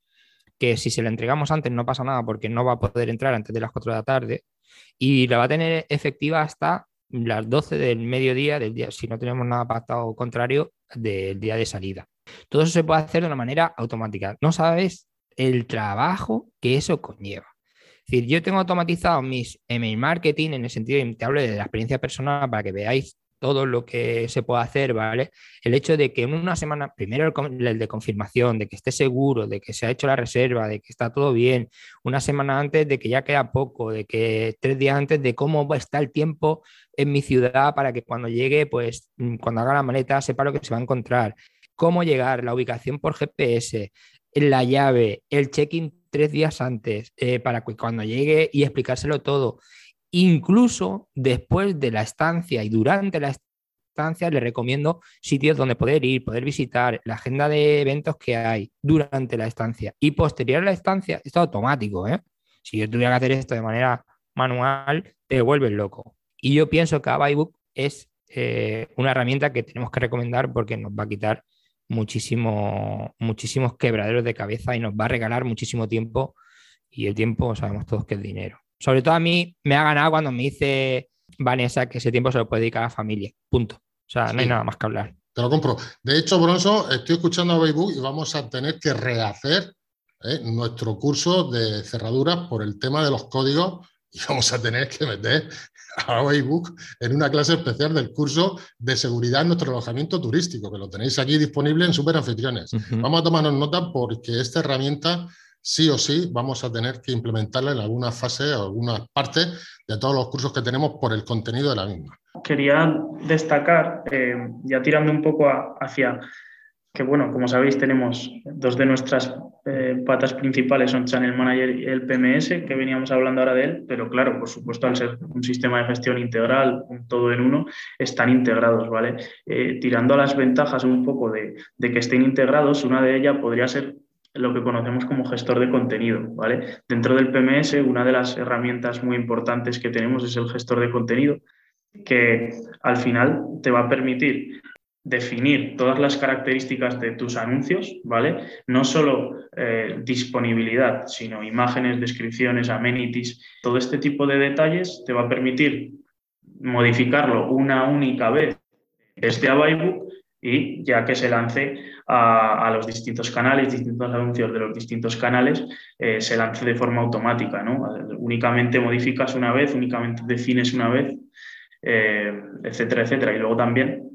[SPEAKER 2] que si se la entregamos antes no pasa nada porque no va a poder entrar antes de las 4 de la tarde, y la va a tener efectiva hasta las 12 del mediodía del día, si no tenemos nada pactado contrario, del día de salida. Todo eso se puede hacer de una manera automática. No sabes el trabajo que eso conlleva. Es decir, yo tengo automatizado mis email marketing en el sentido de te hablo de la experiencia personal para que veáis todo lo que se puede hacer, ¿vale? El hecho de que en una semana, primero el, de confirmación, de que esté seguro, de que se ha hecho la reserva, de que está todo bien, una semana antes de que ya queda poco, de que tres días antes de cómo está el tiempo en mi ciudad para que cuando llegue, pues mm, cuando haga la maleta sepa lo que se va a encontrar, cómo llegar, la ubicación por GPS, la llave, el check-in tres días antes, eh, para que cuando llegue y explicárselo todo Incluso después de la estancia y durante la estancia le recomiendo sitios donde poder ir, poder visitar, la agenda de eventos que hay durante la estancia. Y posterior a la estancia, esto es automático, ¿eh? Si yo tuviera que hacer esto de manera manual, te vuelves loco. Y yo pienso que Abaybook es eh, una herramienta que tenemos que recomendar porque nos va a quitar muchísimo, muchísimos quebraderos de cabeza y nos va a regalar muchísimo tiempo. Y el tiempo sabemos todos que es dinero. Sobre todo a mí me ha ganado cuando me dice Vanessa que ese tiempo se lo puede dedicar a la familia. Punto. O sea, no hay nada más que hablar.
[SPEAKER 1] Te lo compro. De hecho, Bronzo, estoy escuchando a Facebook y vamos a tener que rehacer ¿eh? nuestro curso de cerraduras por el tema de los códigos y vamos a tener que meter a Facebook en una clase especial del curso de seguridad en nuestro alojamiento turístico, que lo tenéis aquí disponible en Super Anfitriones. Vamos a tomarnos nota porque esta herramienta sí o sí vamos a tener que implementarla en alguna fase o alguna parte de todos los cursos que tenemos por el contenido de la misma.
[SPEAKER 4] Quería destacar, eh, ya tirando un poco hacia que, bueno, como sabéis, tenemos dos de nuestras eh, patas principales, son Channel Manager y el PMS, que veníamos hablando ahora de él, pero claro, por supuesto, al ser un sistema de gestión integral, un todo en uno, están integrados, ¿vale? Eh, tirando a las ventajas un poco de, de que estén integrados, una de ellas podría ser lo que conocemos como gestor de contenido. ¿vale? Dentro del PMS, una de las herramientas muy importantes que tenemos es el gestor de contenido, que al final te va a permitir definir todas las características de tus anuncios, ¿vale? No solo eh, disponibilidad, sino imágenes, descripciones, amenities, todo este tipo de detalles te va a permitir modificarlo una única vez desde Abaybook y ya que se lance a, los distintos canales, distintos anuncios de los distintos canales, eh, se lance de forma automática. ¿no? Únicamente modificas una vez, únicamente defines una vez, eh, etcétera, etcétera. Y luego también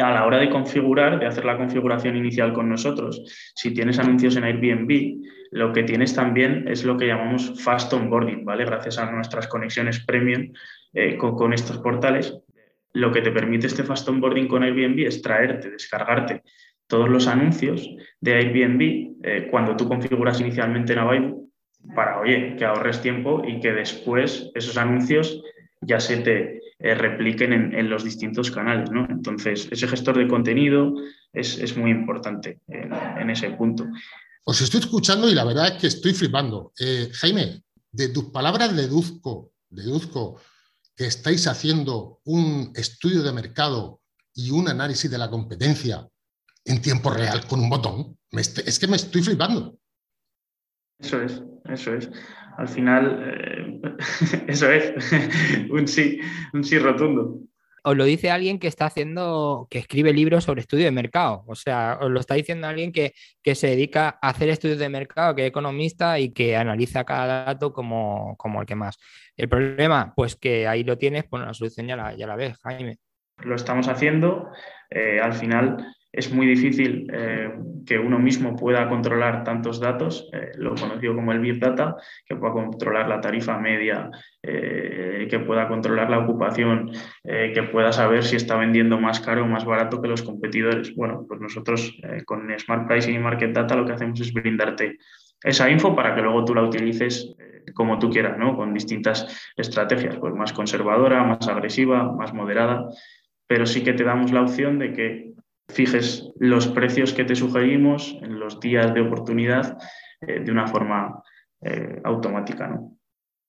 [SPEAKER 4] a la hora de configurar, de hacer la configuración inicial con nosotros, si tienes anuncios en Airbnb, lo que tienes también es lo que llamamos fast onboarding, ¿vale? Gracias a nuestras conexiones premium eh, con, estos portales, lo que te permite este fast onboarding con Airbnb es traerte, descargarte todos los anuncios de Airbnb eh, cuando tú configuras inicialmente en para, oye, que ahorres tiempo y que después esos anuncios ya se te eh, repliquen en, los distintos canales. ¿no? Entonces, ese gestor de contenido es, muy importante en, ese punto.
[SPEAKER 1] Os estoy escuchando y la verdad es que estoy flipando. Eh, Jaime, de tus palabras deduzco, deduzco que estáis haciendo un estudio de mercado y un análisis de la competencia en tiempo real con un botón. es que me estoy flipando.
[SPEAKER 4] Eso es, eso es. Al final, eh, [laughs] eso es, [laughs] un sí, un sí rotundo.
[SPEAKER 2] Os lo dice alguien que está haciendo, que escribe libros sobre estudio de mercado. O sea, os lo está diciendo alguien que, que se dedica a hacer estudios de mercado, que es economista y que analiza cada dato como, como el que más. El problema, pues que ahí lo tienes, pues la solución ya la, ya la ves, Jaime.
[SPEAKER 4] Lo estamos haciendo. Eh, al final, es muy difícil eh, que uno mismo pueda controlar tantos datos, eh, lo conocido como el Big Data, que pueda controlar la tarifa media, eh, que pueda controlar la ocupación, que pueda saber si está vendiendo más caro o más barato que los competidores. Bueno, pues nosotros con Smart Pricing y Market Data lo que hacemos es brindarte esa info para que luego tú la utilices como tú quieras, ¿no? con distintas estrategias, pues más conservadora, más agresiva, más moderada, pero sí que te damos la opción de que fijes los precios que te sugerimos en los días de oportunidad eh, de una forma eh, automática. ¿no?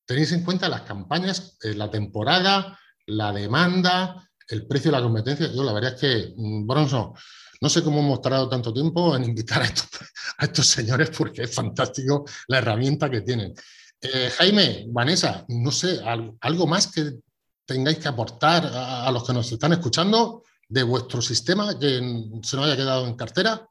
[SPEAKER 1] Tenéis en cuenta las campañas, eh, la temporada, la demanda, el precio de la competencia. Yo la verdad es que, mm, Bronson, no sé cómo hemos tardado tanto tiempo en invitar a estos, [laughs] a estos señores porque es fantástico la herramienta que tienen. Jaime, Vanessa, no sé, algo más que tengáis que aportar a, los que nos están escuchando de vuestro sistema que se nos haya quedado en cartera.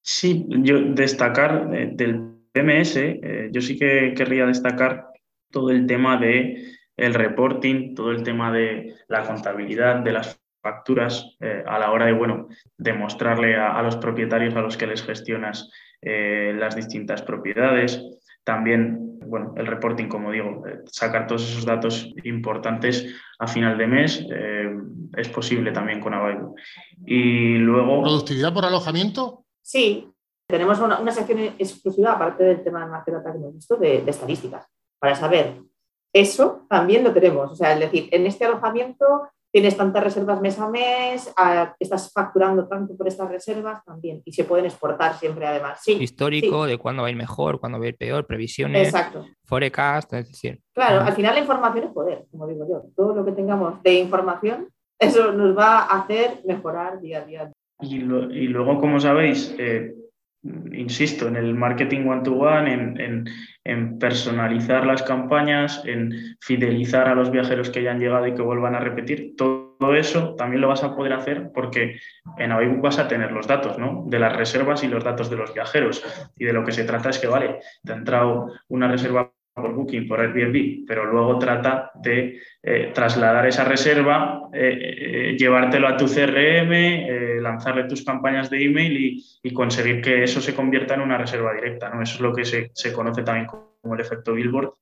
[SPEAKER 4] Sí, yo destacar del PMS, eh, yo sí que querría destacar todo el tema de el reporting, todo el tema de la contabilidad, de las facturas eh, a la hora de, bueno, demostrarle a, los propietarios a los que les gestionas eh, las distintas propiedades. También, bueno, el reporting, como digo, sacar todos esos datos importantes a final de mes es posible también con Avaibu. Y luego...
[SPEAKER 1] ¿Productividad por alojamiento?
[SPEAKER 3] Sí, tenemos una, sección exclusiva, aparte del tema de market data que hemos visto, de, estadísticas, para saber eso también lo tenemos. O sea, es decir, en este alojamiento tienes tantas reservas mes a mes, estás facturando tanto por estas reservas también, y se pueden exportar siempre además. Sí,
[SPEAKER 2] Histórico de cuándo va a ir mejor, cuándo va a ir peor, previsiones,
[SPEAKER 3] Exacto.
[SPEAKER 2] forecast, es decir.
[SPEAKER 3] Claro, al final la información es poder, como digo yo. Todo lo que tengamos de información, eso nos va a hacer mejorar día a día.
[SPEAKER 4] Y, y luego, como sabéis, eh, insisto, en el marketing one-to-one, en, personalizar las campañas, en fidelizar a los viajeros que ya han llegado y que vuelvan a repetir. Todo eso también lo vas a poder hacer porque en Avibook vas a tener los datos ¿no? de las reservas y los datos de los viajeros. Y de lo que se trata es que, vale, te ha entrado una reserva por Booking, por Airbnb, pero luego trata de eh, trasladar esa reserva, eh, eh, llevártelo a tu CRM, lanzarle tus campañas de email y, conseguir que eso se convierta en una reserva directa. ¿no? Eso es lo que se, se conoce también como el efecto Billboard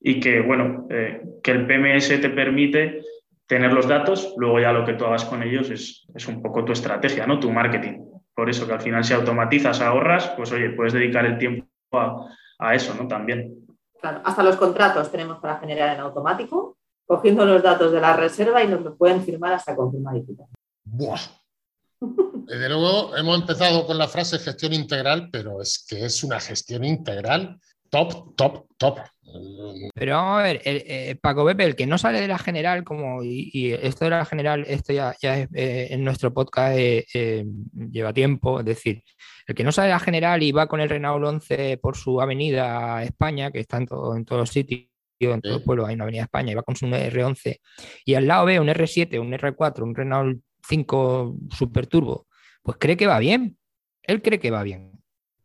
[SPEAKER 4] y que, bueno, que el PMS te permite tener los datos, luego ya lo que tú hagas con ellos es, es un poco tu estrategia, ¿no? tu marketing. Por eso que al final si automatizas, ahorras, pues oye, puedes dedicar el tiempo a, a eso, ¿no? También
[SPEAKER 3] hasta los contratos tenemos para generar en automático, cogiendo los datos de la reserva y nos lo pueden firmar hasta confirmar y quitar.
[SPEAKER 1] Buah. Desde luego hemos empezado con la frase gestión integral, pero es que es una gestión integral top, top, top.
[SPEAKER 2] Pero vamos a ver, eh, Paco Pepe, el que no sale de la general, como y, esto de la general, esto ya, ya es, eh, en nuestro podcast eh, lleva tiempo, es decir, el que no sale de la general y va con el Renault 11 por su avenida España, que está en, todo, en todos los sitios, en todo el pueblo hay una avenida España, y va con su R11, y al lado ve un R7, un R4, un Renault 5 Super Turbo, pues cree que va bien. Él cree que va bien.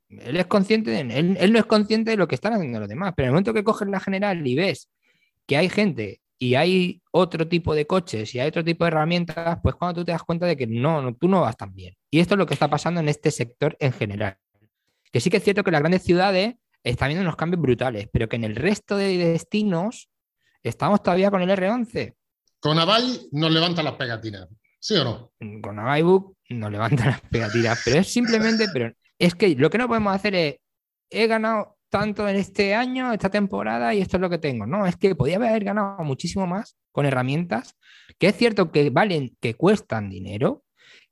[SPEAKER 2] Él es consciente de, él, no es consciente de lo que están haciendo los demás, pero en el momento que coges la general y ves que hay gente y hay otro tipo de coches y hay otro tipo de herramientas, pues cuando tú te das cuenta de que no, tú no vas tan bien. Y esto es lo que está pasando en este sector en general. Que sí que es cierto que las grandes ciudades están viendo unos cambios brutales, pero que en el resto de destinos estamos todavía con el R11.
[SPEAKER 1] Con Avai nos levanta las pegatinas, ¿sí o no?
[SPEAKER 2] Con Book nos levanta las pegatinas, pero es simplemente, pero es que lo que no podemos hacer es, he ganado tanto en este año, esta temporada, y esto es lo que tengo. No, es que podía haber ganado muchísimo más con herramientas que es cierto que valen, que cuestan dinero,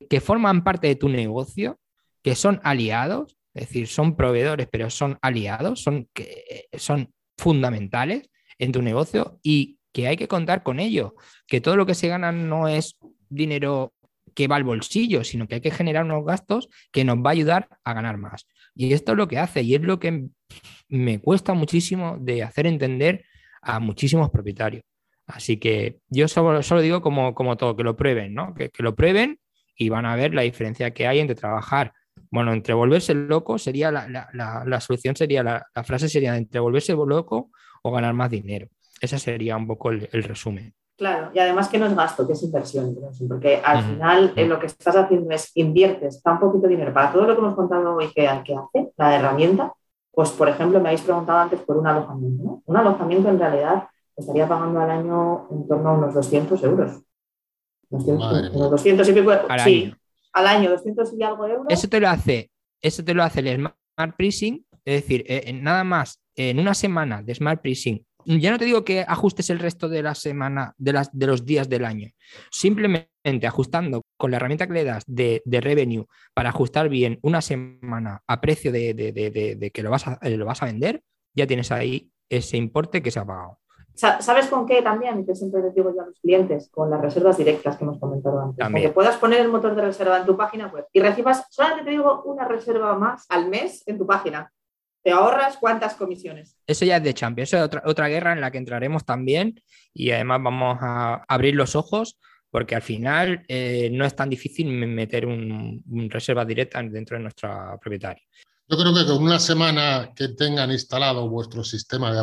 [SPEAKER 2] que forman parte de tu negocio, que son aliados, es decir, son proveedores, pero son aliados, son, que, son fundamentales en tu negocio y que hay que contar con ello, que todo lo que se gana no es dinero que va al bolsillo, sino que hay que generar unos gastos que nos va a ayudar a ganar más. Y esto es lo que hace y es lo que me cuesta muchísimo de hacer entender a muchísimos propietarios. Así que yo solo, digo como, como todo, que lo prueben, ¿no? Que, lo prueben y van a ver la diferencia que hay entre trabajar. Bueno, entre volverse loco sería la, solución, sería la, frase sería entre volverse loco o ganar más dinero. Ese sería un poco el resumen.
[SPEAKER 3] Claro, y además que no es gasto, que es inversión, porque al final eh, lo que estás haciendo es inviertes tan poquito dinero para todo lo que hemos contado hoy que, que hace, la herramienta, pues por ejemplo me habéis preguntado antes por un alojamiento, ¿no? Un alojamiento en realidad estaría pagando al año en torno a unos 200 euros. 200, unos 200 y pico, al sí, año. al año, 200 y algo euros.
[SPEAKER 2] Eso te lo hace, eso te lo hace el Smart Pricing, es decir, eh, nada más en una semana de Smart Pricing ya no te digo que ajustes el resto de la semana, de, las, de los días del año. Simplemente ajustando con la herramienta que le das de, revenue para ajustar bien una semana a precio de, que lo vas, a, lo vas a vender, ya tienes ahí ese importe que se ha pagado.
[SPEAKER 3] ¿Sabes con qué también? Que siempre les digo yo a los clientes, con las reservas directas que hemos comentado antes. Que puedas poner el motor de reserva en tu página web y recibas, solamente te digo, una reserva más al mes en tu página. ¿Te ahorras cuántas comisiones?
[SPEAKER 2] Eso ya es de Champions, eso es otra, otra guerra en la que entraremos también y además vamos a abrir los ojos porque al final eh, no es tan difícil meter un, reserva directa dentro de nuestra propietaria.
[SPEAKER 1] Yo creo que con una semana que tengan instalado vuestro sistema de,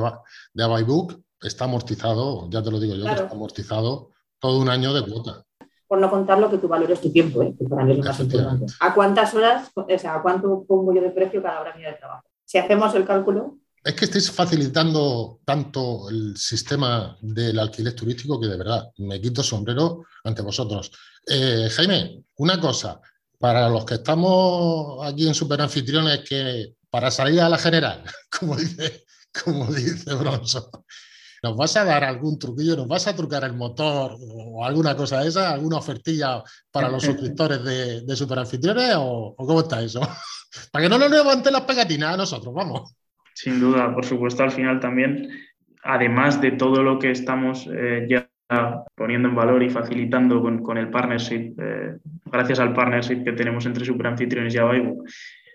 [SPEAKER 1] de Abaybook, está amortizado, ya te lo digo yo, está amortizado todo un año de cuota.
[SPEAKER 3] Por no contar lo que tu valor es tu tiempo, ¿eh? que para mí es lo más importante. ¿A cuántas horas, o sea, a cuánto pongo yo de precio cada hora mía de trabajo? Si hacemos el cálculo,
[SPEAKER 1] es que estáis facilitando tanto el sistema del alquiler turístico que de verdad me quito sombrero ante vosotros. Eh, Jaime, una cosa, para los que estamos aquí en Superanfitriones, que para salir a la general, [laughs] como dice, como dice Bronson, ¿nos vas a dar algún truquillo? ¿Nos vas a trucar el motor o alguna cosa de esa? ¿Alguna ofertilla para los [laughs] suscriptores de, de Superanfitriones o, o, cómo está eso? [laughs] para que no nos levanten las pegatinas a nosotros, vamos.
[SPEAKER 4] Sin duda, por supuesto, al final también, además de todo lo que estamos eh, ya poniendo en valor y facilitando con, el partnership, eh, gracias al partnership que tenemos entre Superanfitriones y Avaibu,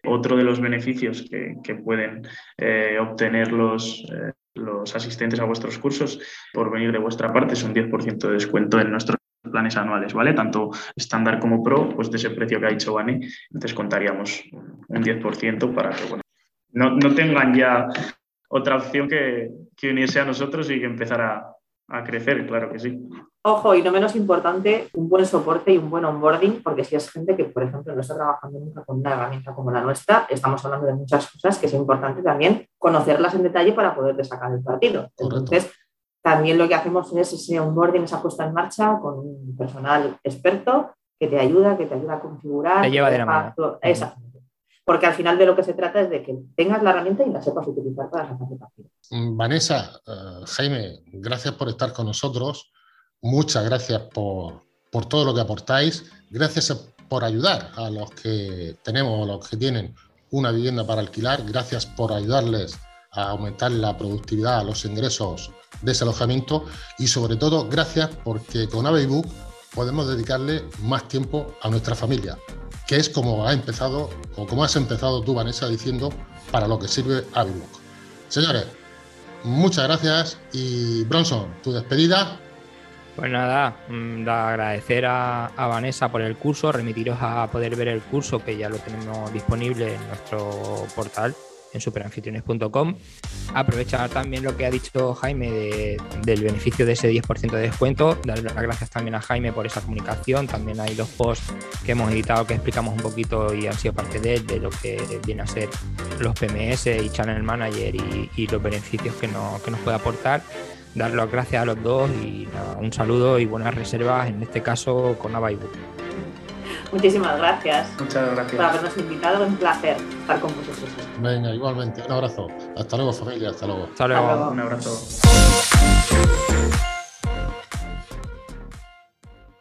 [SPEAKER 4] otro de los beneficios que, pueden eh, obtener los, los asistentes a vuestros cursos por venir de vuestra parte es un 10% de descuento en nuestros planes anuales, ¿vale? Tanto estándar como pro, pues de ese precio que ha dicho Vane, entonces contaríamos un 10% para que, bueno, no, tengan ya otra opción que, unirse a nosotros y que empezar a, crecer, claro que sí.
[SPEAKER 3] Ojo, y no menos importante, un buen soporte y un buen onboarding, porque si es gente que, por ejemplo, no está trabajando nunca con una herramienta como la nuestra, estamos hablando de muchas cosas que es importante también conocerlas en detalle para poder sacar el partido. Entonces, también lo que hacemos es ese onboarding, esa puesta en marcha con un personal experto que te ayuda, que te ayuda a configurar.
[SPEAKER 2] Te lleva de la mano.
[SPEAKER 3] Exacto porque al final de lo que se trata es de que tengas la herramienta y la sepas utilizar para sacar partido.
[SPEAKER 1] Mm, Vanessa, eh, Jaime, gracias por estar con nosotros. Muchas gracias por, todo lo que aportáis. Gracias por ayudar a los que tenemos o los que tienen una vivienda para alquilar. Gracias por ayudarles a aumentar la productividad, los ingresos de ese alojamiento y sobre todo gracias porque con Aveybook podemos dedicarle más tiempo a nuestra familia, que es como ha empezado, o como has empezado tú, Vanessa, diciendo para lo que sirve Avibook. Señores, muchas gracias y Bronson, tu despedida.
[SPEAKER 2] Pues nada, mm, agradecer a, Vanessa por el curso, remitiros a poder ver el curso que ya lo tenemos disponible en nuestro portal en superanfitriones.com. Aprovechar también lo que ha dicho Jaime del beneficio de ese 10% de descuento. Dar las gracias también a Jaime por esa comunicación. También hay dos posts que hemos editado que explicamos un poquito y han sido parte de, de lo que viene a ser los PMS y Channel Manager y, los beneficios que, que nos puede aportar dar las gracias a los dos y un saludo y buenas reservas, en este caso con Avaibu.
[SPEAKER 3] Muchísimas gracias.
[SPEAKER 4] Muchas gracias.
[SPEAKER 3] Por habernos invitado, un placer estar con vosotros.
[SPEAKER 1] Venga, igualmente, un abrazo. Hasta luego familia, hasta luego. Hasta luego,
[SPEAKER 2] hasta luego.
[SPEAKER 4] un abrazo.